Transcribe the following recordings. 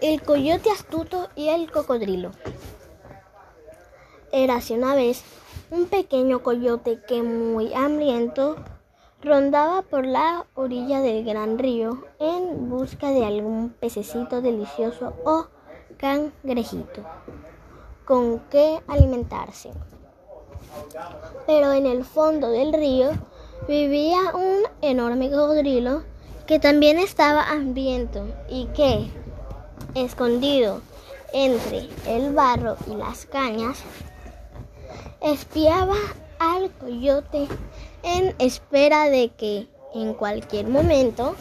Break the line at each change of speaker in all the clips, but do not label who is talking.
El coyote astuto y el cocodrilo. Érase una vez un pequeño coyote que muy hambriento rondaba por la orilla del gran río en busca de algún pececito delicioso o cangrejito con que alimentarse. Pero en el fondo del río vivía un enorme cocodrilo que también estaba hambriento y que, escondido entre el barro y las cañas, espiaba al coyote en espera de que en cualquier momento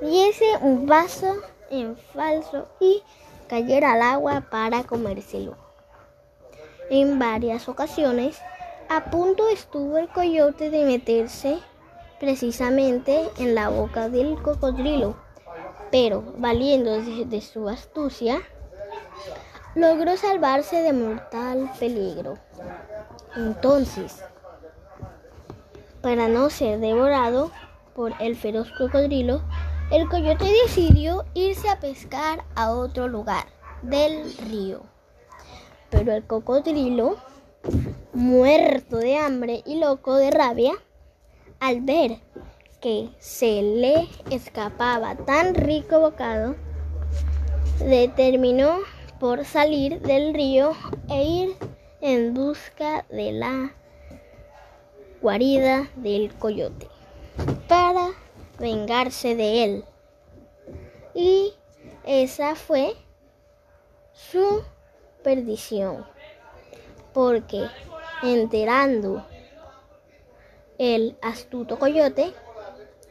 diese un vaso en falso y cayera al agua para comérselo. En varias ocasiones, a punto estuvo el coyote de meterse precisamente en la boca del cocodrilo, pero valiendo de su astucia, logró salvarse de mortal peligro. Entonces, para no ser devorado por el feroz cocodrilo, el coyote decidió irse a pescar a otro lugar del río. Pero el cocodrilo, muerto de hambre y loco de rabia, al ver que se le escapaba tan rico bocado, determinó por salir del río e ir en busca de la guarida del coyote para vengarse de él. Y esa fue su perdición, porque enterando el astuto coyote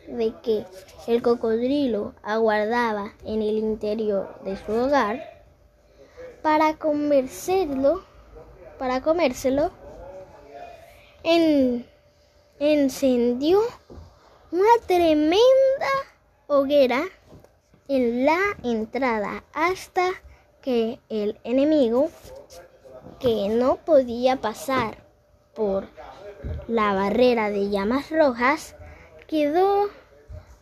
de que el cocodrilo aguardaba en el interior de su hogar para comérselo, para comérselo, en, encendió una tremenda hoguera en la entrada hasta que el enemigo, que no podía pasar por la barrera de llamas rojas, quedó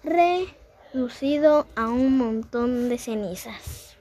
reducido a un montón de cenizas.